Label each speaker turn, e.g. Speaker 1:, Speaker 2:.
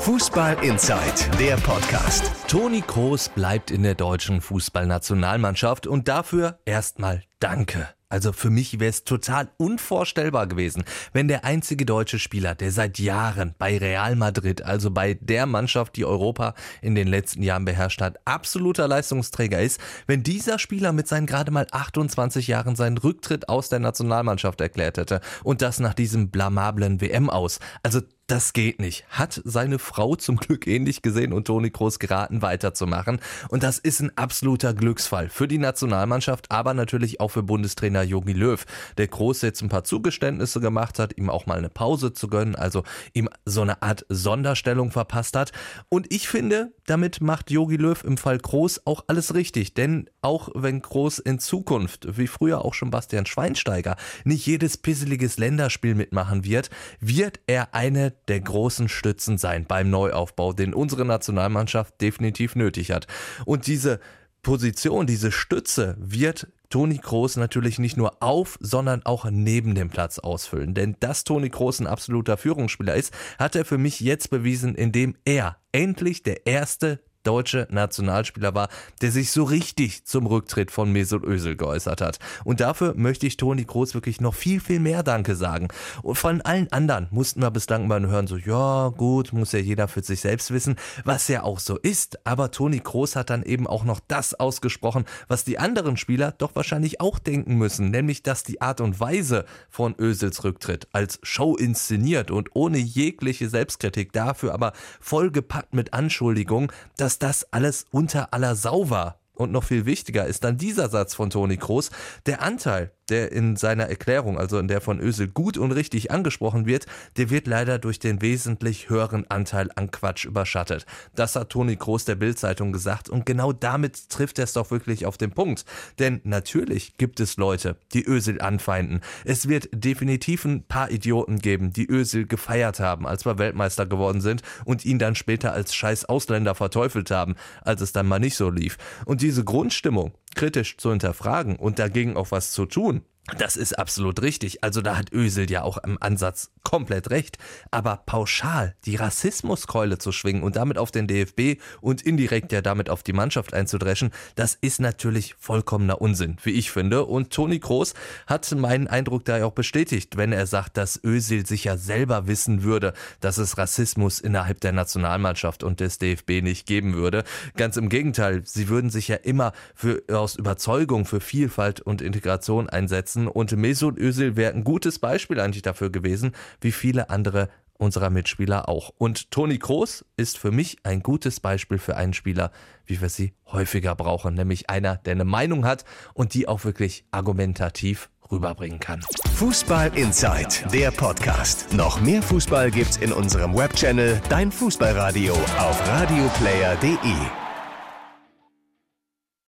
Speaker 1: Fußball Inside, der Podcast.
Speaker 2: Toni Kroos bleibt in der deutschen Fußballnationalmannschaft und dafür erstmal Danke. Also für mich wäre es total unvorstellbar gewesen, wenn der einzige deutsche Spieler, der seit Jahren bei Real Madrid, also bei der Mannschaft, die Europa in den letzten Jahren beherrscht hat, absoluter Leistungsträger ist, wenn dieser Spieler mit seinen gerade mal 28 Jahren seinen Rücktritt aus der Nationalmannschaft erklärt hätte und das nach diesem blamablen WM aus. Also das geht nicht. Hat seine Frau zum Glück ähnlich gesehen und Toni Kroos geraten, weiterzumachen. Und das ist ein absoluter Glücksfall für die Nationalmannschaft, aber natürlich auch für Bundestrainer Jogi Löw, der Kroos jetzt ein paar Zugeständnisse gemacht hat, ihm auch mal eine Pause zu gönnen, also ihm so eine Art Sonderstellung verpasst hat. Und ich finde, damit macht Jogi Löw im Fall Kroos auch alles richtig. Denn auch wenn Kroos in Zukunft, wie früher auch schon Bastian Schweinsteiger, nicht jedes pisseliges Länderspiel mitmachen wird, wird er eine der großen Stützen sein beim Neuaufbau, den unsere Nationalmannschaft definitiv nötig hat. Und diese Position, diese Stütze wird Toni Kroos natürlich nicht nur auf, sondern auch neben dem Platz ausfüllen. Denn dass Toni Kroos ein absoluter Führungsspieler ist, hat er für mich jetzt bewiesen, indem er endlich der erste deutsche Nationalspieler war, der sich so richtig zum Rücktritt von Mesut Özil geäußert hat. Und dafür möchte ich Toni Kroos wirklich noch viel, viel mehr Danke sagen. Und von allen anderen mussten wir bislang mal hören, so, ja, gut, muss ja jeder für sich selbst wissen, was ja auch so ist. Aber Toni Kroos hat dann eben auch noch das ausgesprochen, was die anderen Spieler doch wahrscheinlich auch denken müssen, nämlich, dass die Art und Weise von Özils Rücktritt als Show inszeniert und ohne jegliche Selbstkritik dafür aber vollgepackt mit Anschuldigungen, dass dass das alles unter aller Sau war. Und noch viel wichtiger ist dann dieser Satz von Toni Kroos, der Anteil der in seiner Erklärung, also in der von Ösel gut und richtig angesprochen wird, der wird leider durch den wesentlich höheren Anteil an Quatsch überschattet. Das hat Toni Kroos der Bildzeitung gesagt und genau damit trifft er es doch wirklich auf den Punkt. Denn natürlich gibt es Leute, die Ösel anfeinden. Es wird definitiv ein paar Idioten geben, die Ösel gefeiert haben, als wir Weltmeister geworden sind und ihn dann später als scheiß Ausländer verteufelt haben, als es dann mal nicht so lief. Und diese Grundstimmung, kritisch zu hinterfragen und dagegen auch was zu tun, das ist absolut richtig. Also da hat Ösel ja auch im Ansatz komplett recht. Aber pauschal die Rassismuskeule zu schwingen und damit auf den DFB und indirekt ja damit auf die Mannschaft einzudreschen, das ist natürlich vollkommener Unsinn, wie ich finde. Und Toni Kroos hat meinen Eindruck da ja auch bestätigt, wenn er sagt, dass Ösel sich ja selber wissen würde, dass es Rassismus innerhalb der Nationalmannschaft und des DFB nicht geben würde. Ganz im Gegenteil, sie würden sich ja immer für, aus Überzeugung für Vielfalt und Integration einsetzen lassen. Und Mesut Özil wäre ein gutes Beispiel eigentlich dafür gewesen, wie viele andere unserer Mitspieler auch. Und Toni Kroos ist für mich ein gutes Beispiel für einen Spieler, wie wir sie häufiger brauchen, nämlich einer, der eine Meinung hat und die auch wirklich argumentativ rüberbringen kann.
Speaker 1: Fußball Inside, der Podcast. Noch mehr Fußball gibt's in unserem Webchannel Dein Fußballradio auf radioplayer.de.